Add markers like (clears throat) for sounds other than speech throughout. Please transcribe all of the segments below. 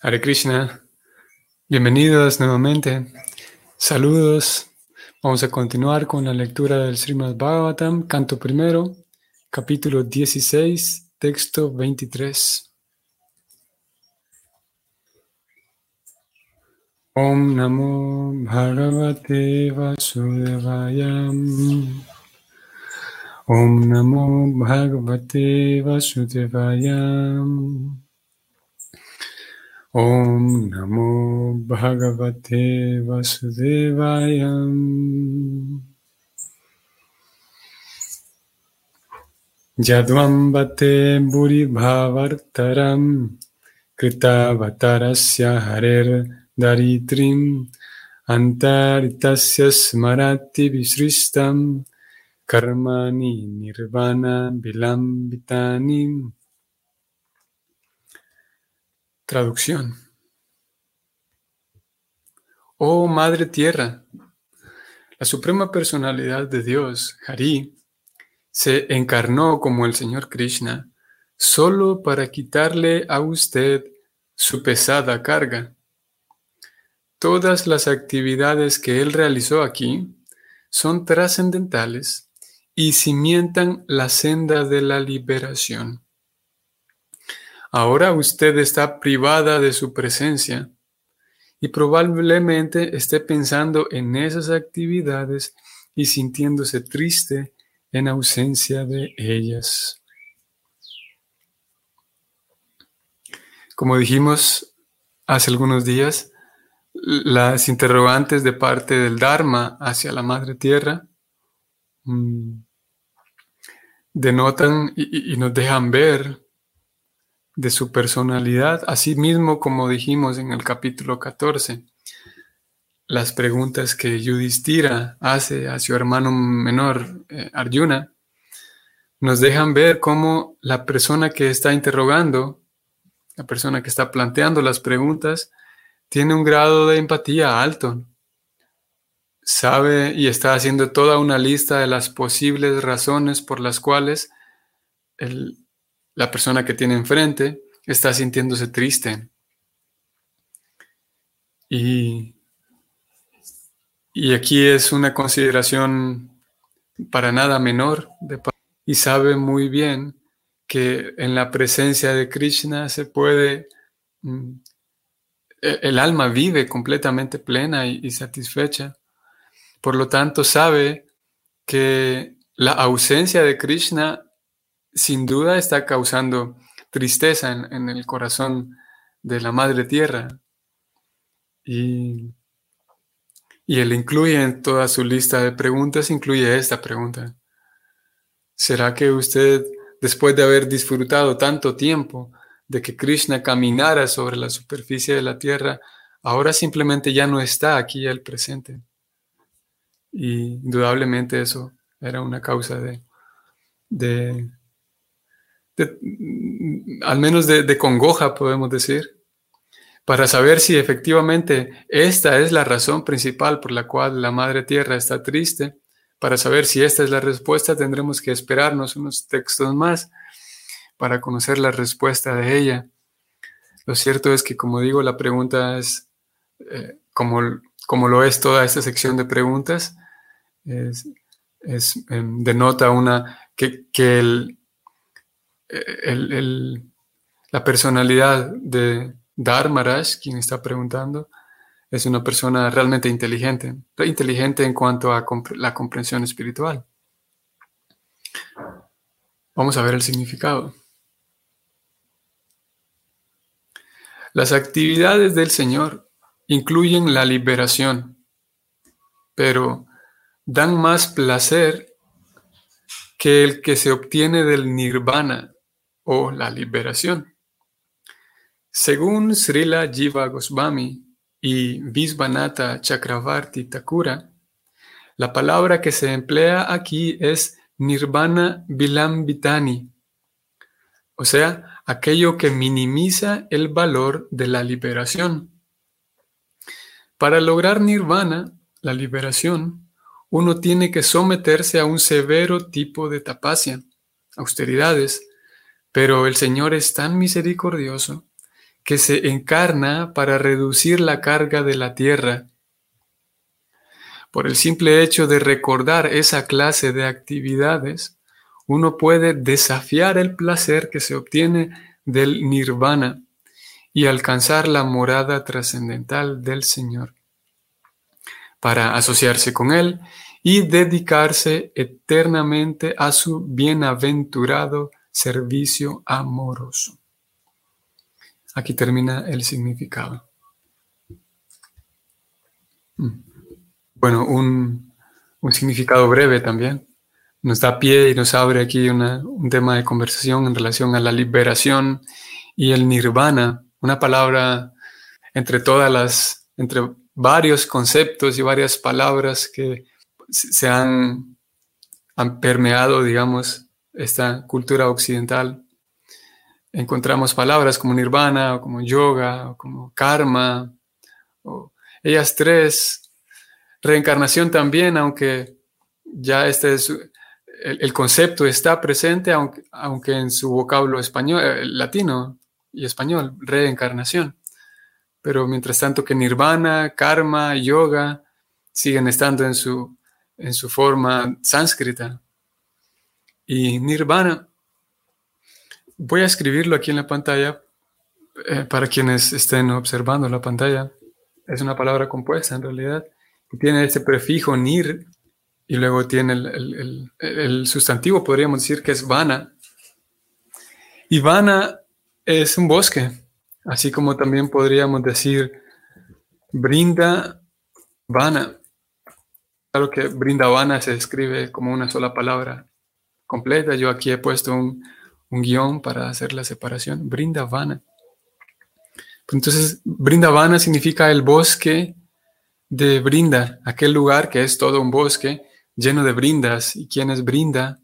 Hare Krishna, bienvenidos nuevamente. Saludos. Vamos a continuar con la lectura del Srimad Bhagavatam, canto primero, capítulo 16, texto 23. Om Namo Bhagavate Vasudevaya. Om Namo Bhagavate Vasudevaya. Om Namo Bhagavate Vasudevaya. Yadvambate Bhavartaram Kritavartarasya Harer Daritrim Antaritasya Smarati Visristam Karmani Nirvana Vilambitanim Traducción. Oh Madre Tierra, la Suprema Personalidad de Dios, Hari, se encarnó como el Señor Krishna solo para quitarle a usted su pesada carga. Todas las actividades que él realizó aquí son trascendentales y cimientan la senda de la liberación. Ahora usted está privada de su presencia y probablemente esté pensando en esas actividades y sintiéndose triste en ausencia de ellas. Como dijimos hace algunos días, las interrogantes de parte del Dharma hacia la Madre Tierra mm, denotan y, y nos dejan ver de su personalidad, así mismo como dijimos en el capítulo 14. Las preguntas que Yudhishthira hace a su hermano menor, eh, Arjuna, nos dejan ver cómo la persona que está interrogando, la persona que está planteando las preguntas, tiene un grado de empatía alto. Sabe y está haciendo toda una lista de las posibles razones por las cuales el, la persona que tiene enfrente está sintiéndose triste. Y, y aquí es una consideración para nada menor y sabe muy bien que en la presencia de Krishna se puede, mm, e, el alma vive completamente plena y satisfecha. Por lo tanto, sabe que la ausencia de Krishna sin duda está causando tristeza en, el corazón de la Madre Tierra. Y, y él incluye en toda su lista de preguntas, incluye esta pregunta. ¿Será que usted, después de haber disfrutado tanto tiempo de que Krishna caminara sobre la superficie de la Tierra, ahora simplemente ya no está aquí al presente? Y indudablemente eso era una causa de, de al menos de, congoja, podemos decir, para saber si efectivamente esta es la razón principal por la cual la Madre Tierra está triste. Para saber si esta es la respuesta, tendremos que esperarnos unos textos más para conocer la respuesta de ella. Lo cierto es que, como digo, la pregunta es, eh, como, como, lo es toda esta sección de preguntas, es, em, denota una, que, que el, la personalidad de Dharmaraj, quien está preguntando, es una persona realmente inteligente, inteligente en cuanto a la comprensión espiritual. Vamos a ver el significado. Las actividades del Señor incluyen la liberación, pero dan más placer que el que se obtiene del nirvana o la liberación. Según Srila Jiva Goswami y Visvanatha Chakravarti Thakura, la palabra que se emplea aquí es nirvana vilambitani, o sea, aquello que minimiza el valor de la liberación. Para lograr nirvana, la liberación, uno tiene que someterse a un severo tipo de tapacia, austeridades, pero el Señor es tan misericordioso que se encarna para reducir la carga de la tierra. Por el simple hecho de recordar esa clase de actividades, uno puede desafiar el placer que se obtiene del nirvana y alcanzar la morada trascendental del Señor para asociarse con Él y dedicarse eternamente a su bienaventurado servicio amoroso. Aquí termina el significado. Mm. Bueno, un, significado breve también. Nos da pie y nos abre aquí un tema de conversación en relación a la liberación y el nirvana, una palabra entre todas las, entre varios conceptos y varias palabras que se han, han permeado, digamos, esta cultura occidental. Encontramos palabras como nirvana, o como yoga, o como karma, o ellas tres, reencarnación también, aunque ya este es, el, concepto está presente, aunque, aunque en su vocablo español, eh, latino y español, reencarnación. Pero mientras tanto que nirvana, karma, yoga siguen estando en su en su forma sánscrita. Y nirvana, voy a escribirlo aquí en la pantalla eh, para quienes estén observando la pantalla. Es una palabra compuesta en realidad, tiene este prefijo nir y luego tiene el, sustantivo, podríamos decir que es vana. Y vana es un bosque, así como también podríamos decir brinda vana. Claro que Brindavana se escribe como una sola palabra completa. Yo aquí he puesto un, guion para hacer la separación. Brindavana. Entonces, Brindavana significa el bosque de Brinda, aquel lugar que es todo un bosque lleno de brindas. ¿Y quién es Brinda?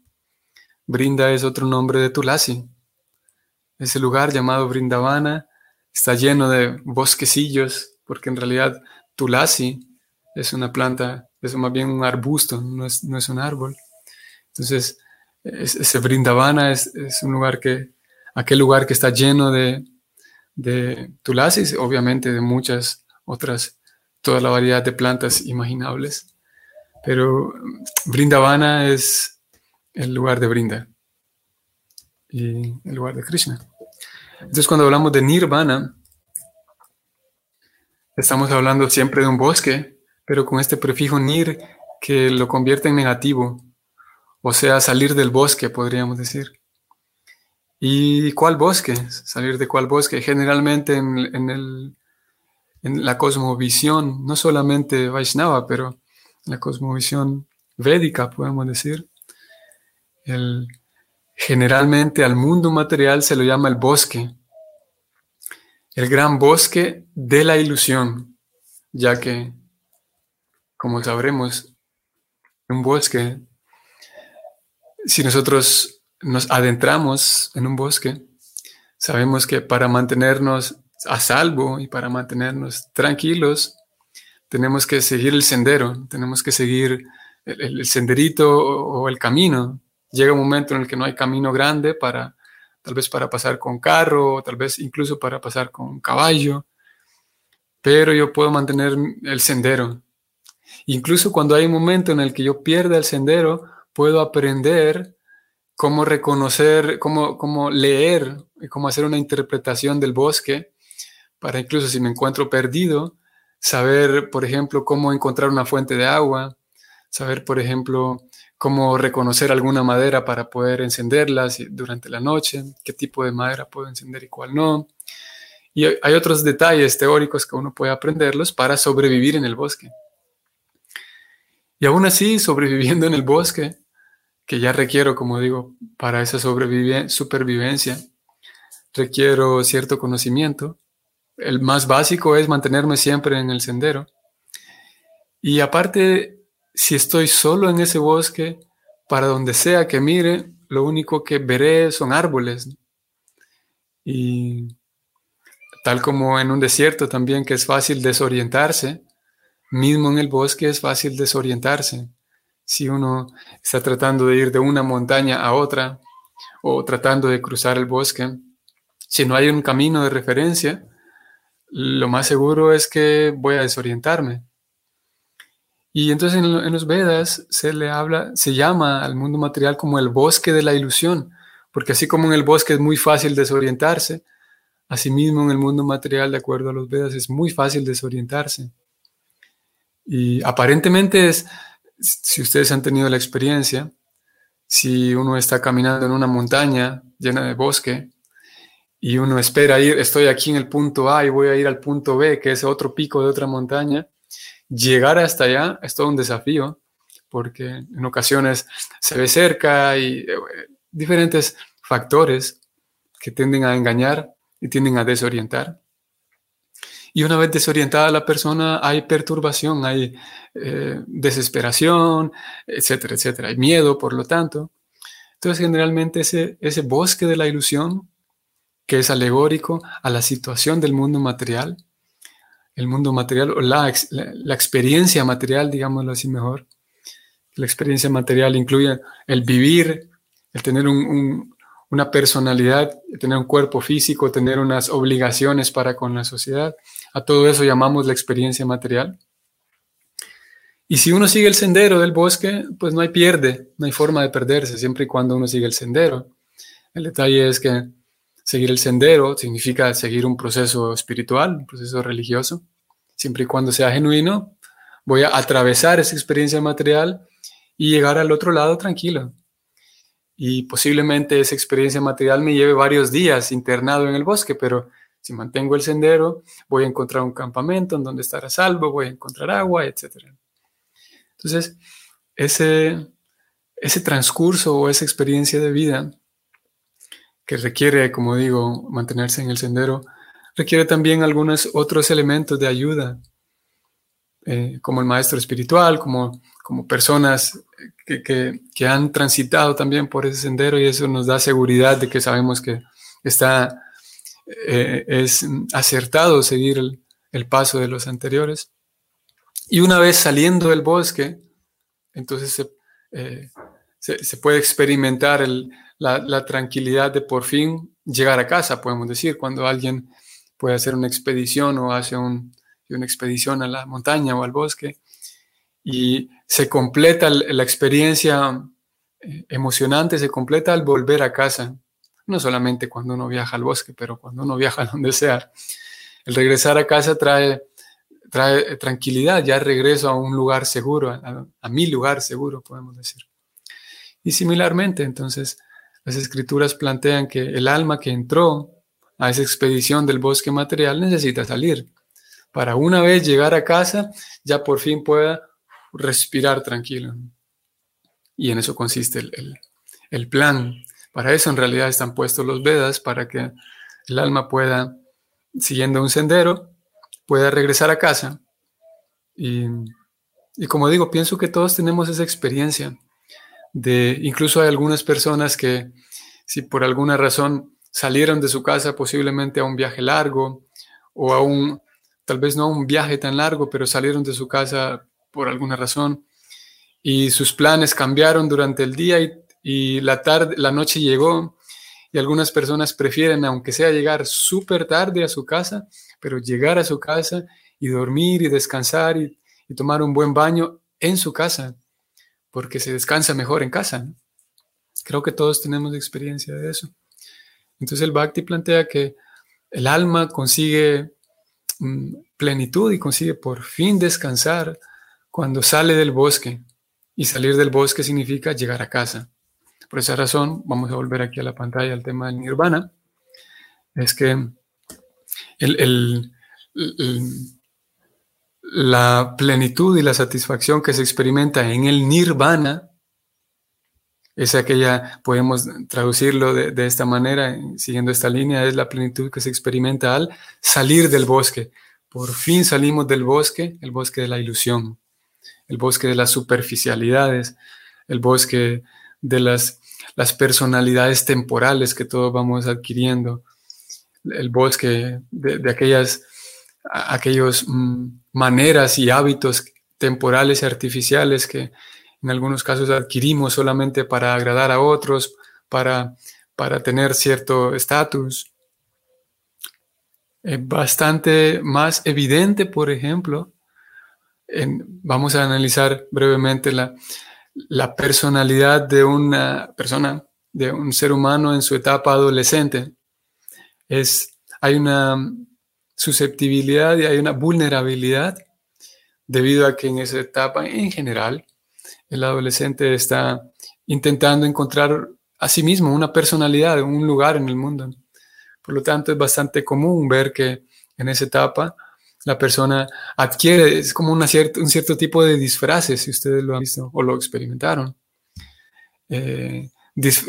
Brinda es otro nombre de Tulasi. Ese lugar llamado Brindavana está lleno de bosquecillos, porque en realidad Tulasi es una planta es más bien un arbusto, no es, un árbol. Entonces, ese Brindavana es, un lugar que, aquel lugar que está lleno de, de tulasis, obviamente de muchas otras, toda la variedad de plantas imaginables. Pero Brindavana es el lugar de Brinda y el lugar de Krishna. Entonces, cuando hablamos de Nirvana, estamos hablando siempre de un bosque pero con este prefijo nir que lo convierte en negativo, o sea, salir del bosque, podríamos decir. ¿Y cuál bosque? ¿Salir de cuál bosque? Generalmente en, el, en la cosmovisión, no solamente Vaishnava, pero la cosmovisión védica, podemos decir, el, generalmente al mundo material se lo llama el bosque, el gran bosque de la ilusión, ya que como sabremos, un bosque, si nosotros nos adentramos en un bosque, sabemos que para mantenernos a salvo y para mantenernos tranquilos, tenemos que seguir el sendero, tenemos que seguir el, senderito o, el camino. Llega un momento en el que no hay camino grande para, tal vez para pasar con carro, o tal vez incluso para pasar con caballo, pero yo puedo mantener el sendero, Incluso cuando hay un momento en el que yo pierda el sendero, puedo aprender cómo reconocer, cómo, cómo leer y cómo hacer una interpretación del bosque, para incluso si me encuentro perdido, saber, por ejemplo, cómo encontrar una fuente de agua, saber, por ejemplo, cómo reconocer alguna madera para poder encenderla durante la noche, qué tipo de madera puedo encender y cuál no. Y hay otros detalles teóricos que uno puede aprenderlos para sobrevivir en el bosque. Y aún así, sobreviviendo en el bosque, que ya requiero, como digo, para esa supervivencia, requiero cierto conocimiento. El más básico es mantenerme siempre en el sendero. Y aparte, si estoy solo en ese bosque, para donde sea que mire, lo único que veré son árboles. Y tal como en un desierto también que es fácil desorientarse, Mismo en el bosque es fácil desorientarse. Si uno está tratando de ir de una montaña a otra o tratando de cruzar el bosque, si no hay un camino de referencia, lo más seguro es que voy a desorientarme. Y entonces en, los Vedas se le habla, se llama al mundo material como el bosque de la ilusión, porque así como en el bosque es muy fácil desorientarse, asimismo en el mundo material, de acuerdo a los Vedas, es muy fácil desorientarse. Y aparentemente es, si ustedes han tenido la experiencia, si uno está caminando en una montaña llena de bosque y uno espera ir, estoy aquí en el punto A y voy a ir al punto B, que es otro pico de otra montaña, llegar hasta allá es todo un desafío, porque en ocasiones se ve cerca y eh, diferentes factores que tienden a engañar y tienden a desorientar. Y una vez desorientada la persona, hay perturbación, hay eh, desesperación, etcétera, etcétera. Hay miedo, por lo tanto. Entonces, generalmente ese, bosque de la ilusión, que es alegórico a la situación del mundo material, el mundo material o la, experiencia material, digámoslo así mejor. La experiencia material incluye el vivir, el tener una personalidad, tener un cuerpo físico, tener unas obligaciones para con la sociedad. A todo eso llamamos la experiencia material. Y si uno sigue el sendero del bosque, pues no hay pierde, no hay forma de perderse, siempre y cuando uno sigue el sendero. El detalle es que Seguir el sendero significa seguir un proceso espiritual, un proceso religioso. Siempre y cuando sea genuino, voy a atravesar esa experiencia material y llegar al otro lado tranquilo. Y posiblemente esa experiencia material me lleve varios días internado en el bosque, pero si mantengo el sendero, voy a encontrar un campamento en donde estar a salvo, voy a encontrar agua, etc. Entonces, ese, ese transcurso o esa experiencia de vida que requiere, como digo, mantenerse en el sendero, requiere también algunos otros elementos de ayuda, eh, como el maestro espiritual, como, como personas que, han transitado también por ese sendero y eso nos da seguridad de que sabemos que está, eh, es acertado seguir el, paso de los anteriores. Y una vez saliendo del bosque, entonces se, eh, se puede experimentar el, la, tranquilidad de por fin llegar a casa, podemos decir, cuando alguien puede hacer una expedición o hace una expedición a la montaña o al bosque y se completa la experiencia eh, emocionante, se completa al volver a casa, no solamente cuando uno viaja al bosque, pero cuando uno viaja (laughs) a donde sea. El regresar a casa trae, trae tranquilidad, ya regreso a un lugar seguro, a, a mi lugar seguro, podemos decir. Y similarmente, entonces, las escrituras plantean que el alma que entró a esa expedición del bosque material necesita salir para una vez llegar a casa ya por fin pueda respirar tranquilo. Y en eso consiste el, plan. Para eso en realidad están puestos los Vedas, para que el alma pueda, siguiendo un sendero, pueda regresar a casa. Y, y como digo, pienso que todos tenemos esa experiencia de, incluso hay algunas personas que si por alguna razón salieron de su casa posiblemente a un viaje largo o a un, tal vez no a un viaje tan largo, pero salieron de su casa por alguna razón y sus planes cambiaron durante el día y, y la tarde, la noche llegó y algunas personas prefieren, aunque sea llegar súper tarde a su casa, pero llegar a su casa y dormir y descansar y, tomar un buen baño en su casa porque se descansa mejor en casa. Creo que todos tenemos experiencia de eso. Entonces el Bhakti plantea que el alma consigue mm, plenitud y consigue por fin descansar cuando sale del bosque. Y salir del bosque significa llegar a casa. Por esa razón, vamos a volver aquí a la pantalla al tema del nirvana. Es que la plenitud y la satisfacción que se experimenta en el nirvana es aquella, podemos traducirlo de, esta manera, siguiendo esta línea, es la plenitud que se experimenta al salir del bosque. Por fin salimos del bosque, el bosque de la ilusión, el bosque de las superficialidades, el bosque de las, las personalidades temporales que todos vamos adquiriendo, el bosque de, aquellas aquellos mm, maneras y hábitos temporales y artificiales que en algunos casos adquirimos solamente para agradar a otros, para, para tener cierto estatus. Es bastante más evidente, por ejemplo, vamos a analizar brevemente la, la personalidad de una persona, de un ser humano en su etapa adolescente. Es, hay una susceptibilidad y hay una vulnerabilidad debido a que en esa etapa en general el adolescente está intentando encontrar a sí mismo una personalidad, un lugar en el mundo. Por lo tanto, es bastante común ver que en esa etapa la persona adquiere, es como una un cierto tipo de disfraces, si ustedes lo han visto o lo experimentaron. Eh,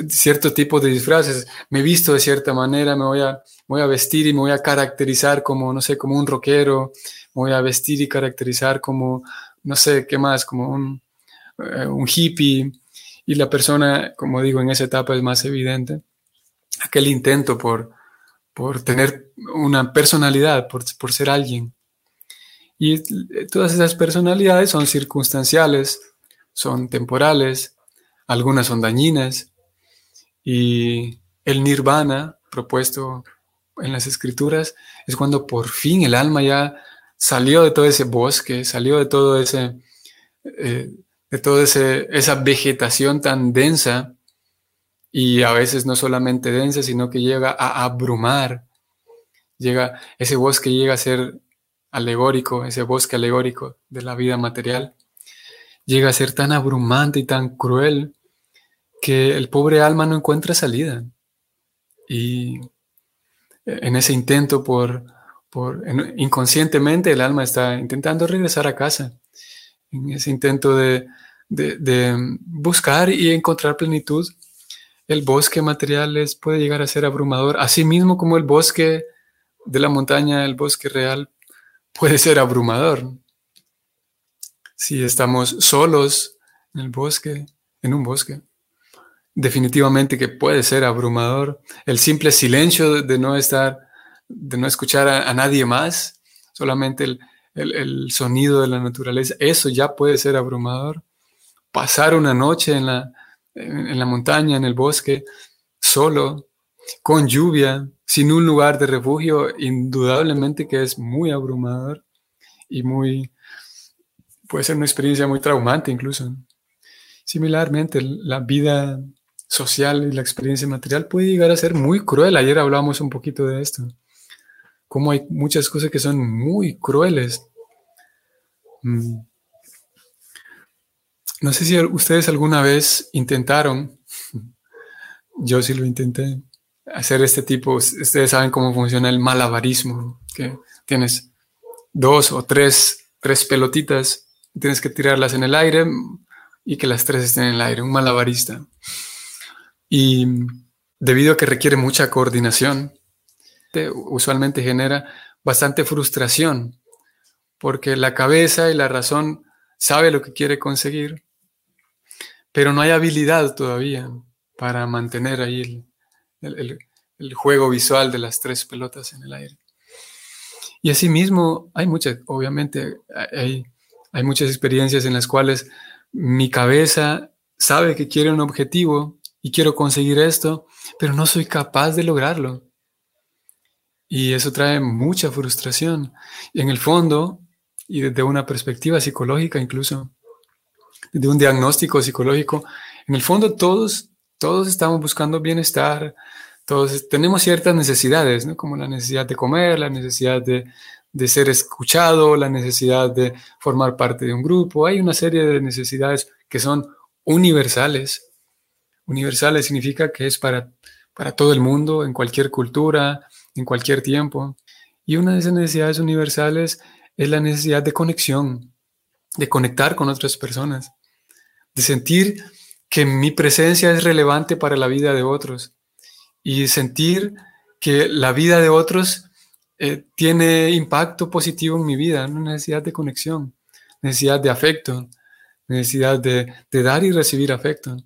cierto tipo de disfraces. Me visto de cierta manera, me voy, a, voy a vestir y me voy a caracterizar como, no sé, como un rockero, me voy a vestir y caracterizar como, no sé, ¿qué más? Como un, eh, un hippie. Y la persona, como digo, en esa etapa es más evidente. Aquel intento por, por tener una personalidad, por, por ser alguien. Y todas esas personalidades son circunstanciales, son temporales, algunas son dañinas. Y el nirvana propuesto en las escrituras es cuando por fin el alma ya salió de todo ese bosque, salió de todo ese, eh, toda esa vegetación tan densa y a veces no solamente densa, sino que llega a abrumar. Llega, ese bosque llega a ser alegórico, ese bosque alegórico de la vida material, llega a ser tan abrumante y tan cruel que el pobre alma no encuentra salida. Y en ese intento por, por inconscientemente el alma está intentando regresar a casa, en ese intento de, de, buscar y encontrar plenitud, el bosque material les puede llegar a ser abrumador, así mismo como el bosque de la montaña, el bosque real, puede ser abrumador. Si estamos solos en el bosque, en un bosque, definitivamente que puede ser abrumador. El simple silencio de no estar, de no escuchar a, nadie más, solamente el, el, sonido de la naturaleza, eso ya puede ser abrumador. Pasar una noche en la, en la montaña, en el bosque, solo, con lluvia, sin un lugar de refugio, indudablemente que es muy abrumador y muy, puede ser una experiencia muy traumante incluso. Similarmente, la vida social y la experiencia material puede llegar a ser muy cruel. Ayer hablamos un poquito de esto. Cómo hay muchas cosas que son muy crueles. Mm. No sé si ustedes alguna vez intentaron, (laughs) yo sí lo intenté, hacer este tipo, ustedes saben cómo funciona el malabarismo, que tienes dos o tres, tres pelotitas, tienes que tirarlas en el aire y que las tres estén en el aire, un malabarista. Y debido a que requiere mucha coordinación, usualmente genera bastante frustración, porque la cabeza y la razón sabe lo que quiere conseguir, pero no hay habilidad todavía para mantener ahí el, juego visual de las tres pelotas en el aire. Y asimismo, hay muchas, obviamente, hay, hay muchas experiencias en las cuales mi cabeza sabe que quiere un objetivo, y quiero conseguir esto, pero no soy capaz de lograrlo. Y eso trae mucha frustración. En el fondo, y desde una perspectiva psicológica incluso, de un diagnóstico psicológico, en el fondo todos, todos estamos buscando bienestar, todos tenemos ciertas necesidades, ¿no? como la necesidad de comer, la necesidad de, de ser escuchado, la necesidad de formar parte de un grupo. Hay una serie de necesidades que son universales Universales significa que es para, para todo el mundo, en cualquier cultura, en cualquier tiempo. Y una de esas necesidades universales es la necesidad de conexión, de conectar con otras personas, de sentir que mi presencia es relevante para la vida de otros y sentir que la vida de otros eh, tiene impacto positivo en mi vida, una necesidad de conexión, necesidad de afecto, necesidad de, de dar y recibir afecto.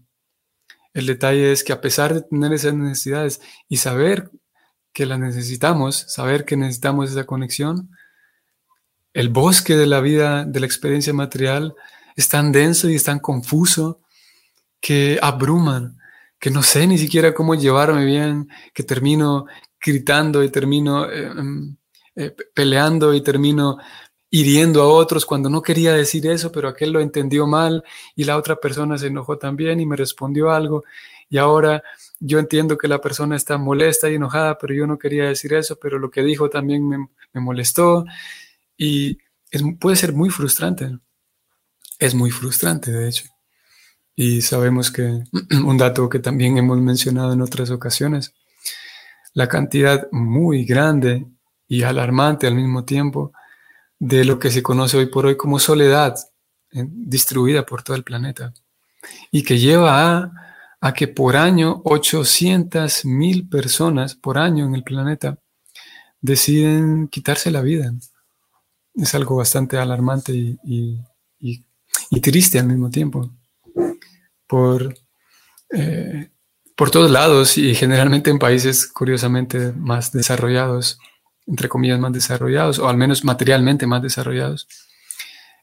El detalle es que a pesar de tener esas necesidades y saber que las necesitamos, saber que necesitamos esa conexión, el bosque de la vida, de la experiencia material, es tan denso y tan confuso que abruman, que no sé ni siquiera cómo llevarme bien, que termino gritando y termino eh, em, eh, peleando y termino hiriendo a otros cuando no quería decir eso, pero aquel lo entendió mal y la otra persona se enojó también y me respondió algo y ahora yo entiendo que la persona está molesta y enojada, pero yo no quería decir eso, pero lo que dijo también me, molestó y puede ser muy frustrante. Es muy frustrante, de hecho. Y sabemos que (clears throat) un dato que también hemos mencionado en otras ocasiones, la cantidad muy grande y alarmante al mismo tiempo de lo que se conoce hoy por hoy como soledad distribuida por todo el planeta y que lleva a, que por año 800 mil personas por año en el planeta deciden quitarse la vida. Es algo bastante alarmante y, triste al mismo tiempo. Por, eh, por todos lados y generalmente en países curiosamente más desarrollados entre comillas, más desarrollados, o al menos materialmente más desarrollados,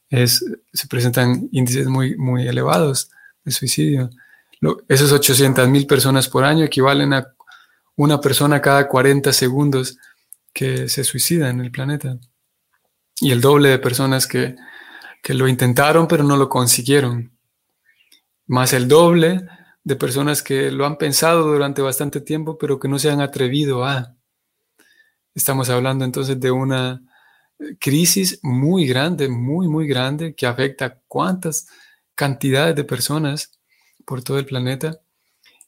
es, se presentan índices muy, muy elevados de suicidio. esos 800 mil personas por año equivalen a una persona cada 40 segundos que se suicida en el planeta. Y el doble de personas que, que lo intentaron pero no lo consiguieron. Más el doble de personas que lo han pensado durante bastante tiempo pero que no se han atrevido a. Estamos hablando entonces de una crisis muy grande, muy, muy grande, que afecta a cuántas cantidades de personas por todo el planeta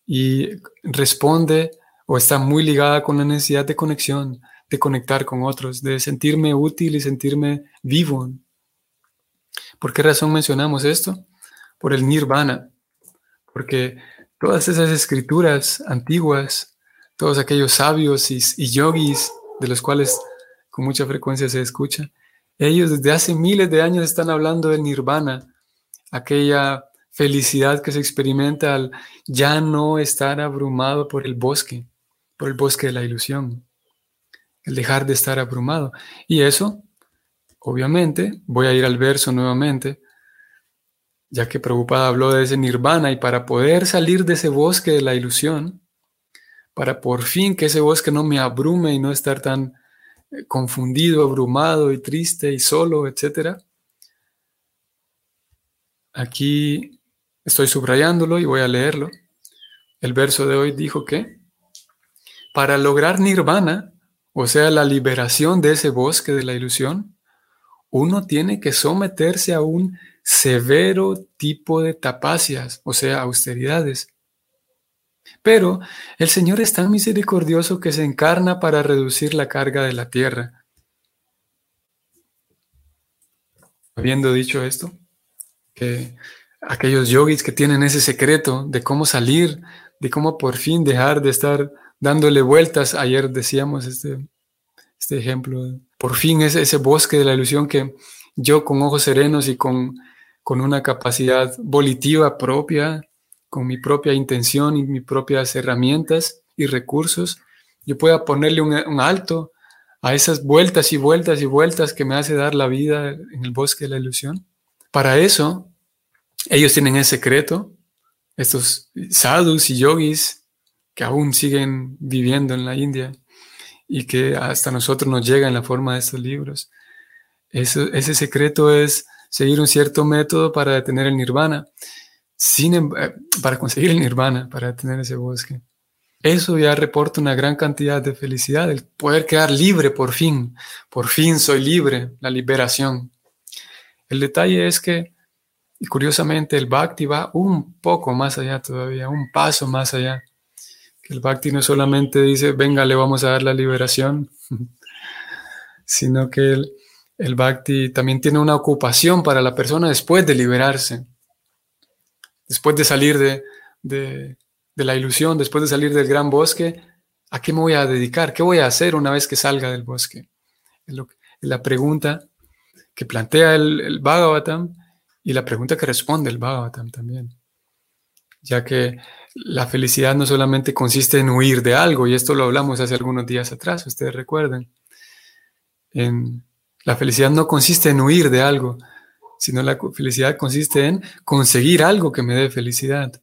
y responde o está muy ligada con la necesidad de conexión, de conectar con otros, de sentirme útil y sentirme vivo. ¿Por qué razón mencionamos esto? Por el nirvana, porque todas esas escrituras antiguas, todos aquellos sabios y, y yogis de los cuales con mucha frecuencia se escucha, ellos desde hace miles de años están hablando del nirvana, aquella felicidad que se experimenta al ya no estar abrumado por el bosque, por el bosque de la ilusión, el dejar de estar abrumado. Y eso, obviamente, voy a ir al verso nuevamente, ya que Prabhupada habló de ese nirvana y para poder salir de ese bosque de la ilusión, para por fin que ese bosque no me abrume y no estar tan eh, confundido, abrumado y triste y solo, etc. Aquí estoy subrayándolo y voy a leerlo. El verso de hoy dijo que para lograr nirvana, o sea, la liberación de ese bosque de la ilusión, uno tiene que someterse a un severo tipo de tapacias, o sea, austeridades pero el Señor es tan misericordioso que se encarna para reducir la carga de la tierra. Habiendo dicho esto, que aquellos yogis que tienen ese secreto de cómo salir, de cómo por fin dejar de estar dándole vueltas, ayer decíamos este, este ejemplo, por fin es ese bosque de la ilusión que yo con ojos serenos y con, con una capacidad volitiva propia, con mi propia intención y mis propias herramientas y recursos, yo pueda ponerle un, alto a esas vueltas y vueltas y vueltas que me hace dar la vida en el bosque de la ilusión. Para eso, ellos tienen ese secreto, estos sadhus y yogis que aún siguen viviendo en la India y que hasta nosotros nos llega en la forma de estos libros. ese secreto es seguir un cierto método para detener el nirvana. Em, eh, para conseguir el nirvana, para tener ese bosque. Eso ya reporta una gran cantidad de felicidad, el poder quedar libre por fin. Por fin soy libre, la liberación. El detalle es que, y curiosamente, el bhakti va un poco más allá todavía, un paso más allá. El bhakti no solamente dice, venga, le vamos a dar la liberación, (laughs) sino que el, el bhakti también tiene una ocupación para la persona después de liberarse después de salir de, la ilusión, después de salir del gran bosque, ¿a qué me voy a dedicar? ¿Qué voy a hacer una vez que salga del bosque? Es, la pregunta que plantea el, el, Bhagavatam y la pregunta que responde el Bhagavatam también. Ya que la felicidad no solamente consiste en huir de algo, y esto lo hablamos hace algunos días atrás, ustedes recuerden. En, la felicidad no consiste en huir de algo, sino la felicidad consiste en conseguir algo que me dé felicidad.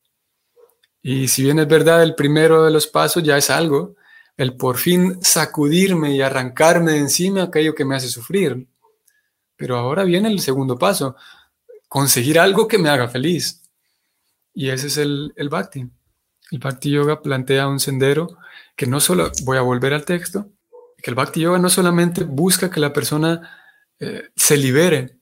Y si bien es verdad, el primero de los pasos ya es algo, el por fin sacudirme y arrancarme de encima aquello que me hace sufrir. Pero ahora viene el segundo paso, conseguir algo que me haga feliz. Y ese es el, el Bhakti. El Bhakti Yoga plantea un sendero que no solo, voy a volver al texto, que el Bhakti Yoga no solamente busca que la persona eh, se libere,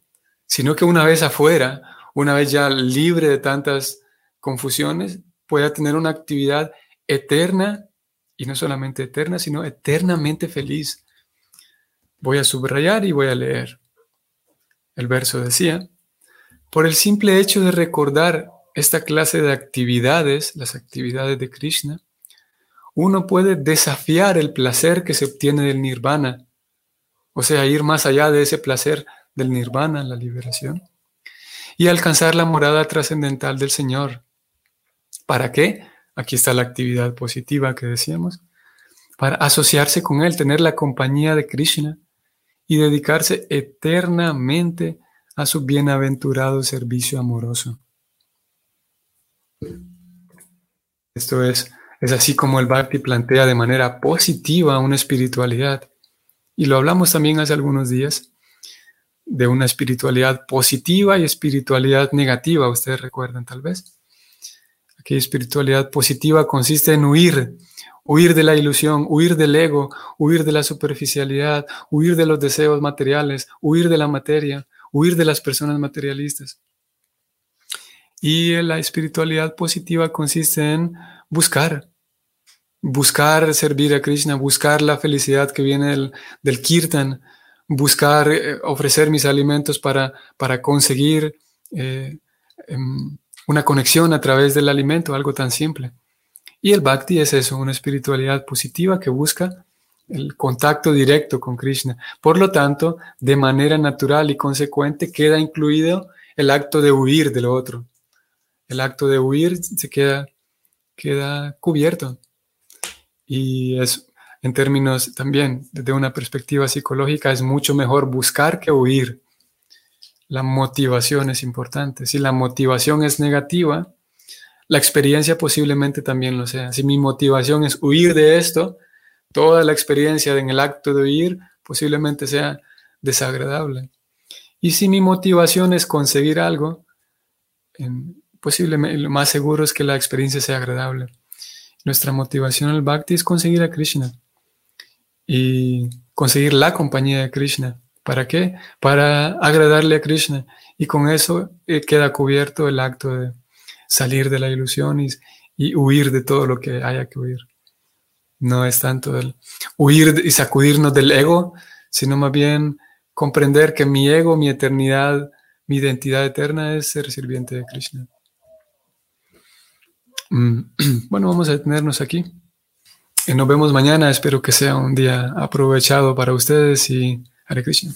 sino que una vez afuera, una vez ya libre de tantas confusiones, pueda tener una actividad eterna, y no solamente eterna, sino eternamente feliz. Voy a subrayar y voy a leer. El verso decía, por el simple hecho de recordar esta clase de actividades, las actividades de Krishna, uno puede desafiar el placer que se obtiene del nirvana, o sea, ir más allá de ese placer del nirvana, la liberación, y alcanzar la morada trascendental del Señor. ¿Para qué? Aquí está la actividad positiva que decíamos. Para asociarse con Él, tener la compañía de Krishna y dedicarse eternamente a su bienaventurado servicio amoroso. Esto es, es así como el Bhakti plantea de manera positiva una espiritualidad. Y lo hablamos también hace algunos días de una espiritualidad positiva y espiritualidad negativa, ustedes recuerdan tal vez. Aquí espiritualidad positiva consiste en huir, huir de la ilusión, huir del ego, huir de la superficialidad, huir de los deseos materiales, huir de la materia, huir de las personas materialistas. Y la espiritualidad positiva consiste en buscar, buscar servir a Krishna, buscar la felicidad que viene del, kirtan, buscar eh, ofrecer mis alimentos para, para conseguir eh, em, una conexión a través del alimento, algo tan simple. Y el bhakti es eso, una espiritualidad positiva que busca el contacto directo con Krishna. Por lo tanto, de manera natural y consecuente queda incluido el acto de huir de lo otro el acto de huir se queda, queda cubierto. Y es, en términos también, desde una perspectiva psicológica, es mucho mejor buscar que huir. La motivación es importante. Si la motivación es negativa, la experiencia posiblemente también lo sea. Si mi motivación es huir de esto, toda la experiencia en el acto de huir posiblemente sea desagradable. Y si mi motivación es conseguir algo, en, posiblemente lo más seguro es que la experiencia sea agradable. Nuestra motivación al bhakti es conseguir a Krishna y conseguir la compañía de Krishna. ¿Para qué? Para agradarle a Krishna. Y con eso eh, queda cubierto el acto de salir de la ilusión y, y, huir de todo lo que haya que huir. No es tanto el huir y sacudirnos del ego, sino más bien comprender que mi ego, mi eternidad, mi identidad eterna es ser sirviente de Krishna. Mm, (clears throat) bueno, vamos a detenernos aquí. Nos vemos mañana. Espero que sea un día aprovechado para ustedes y Hare Krishna.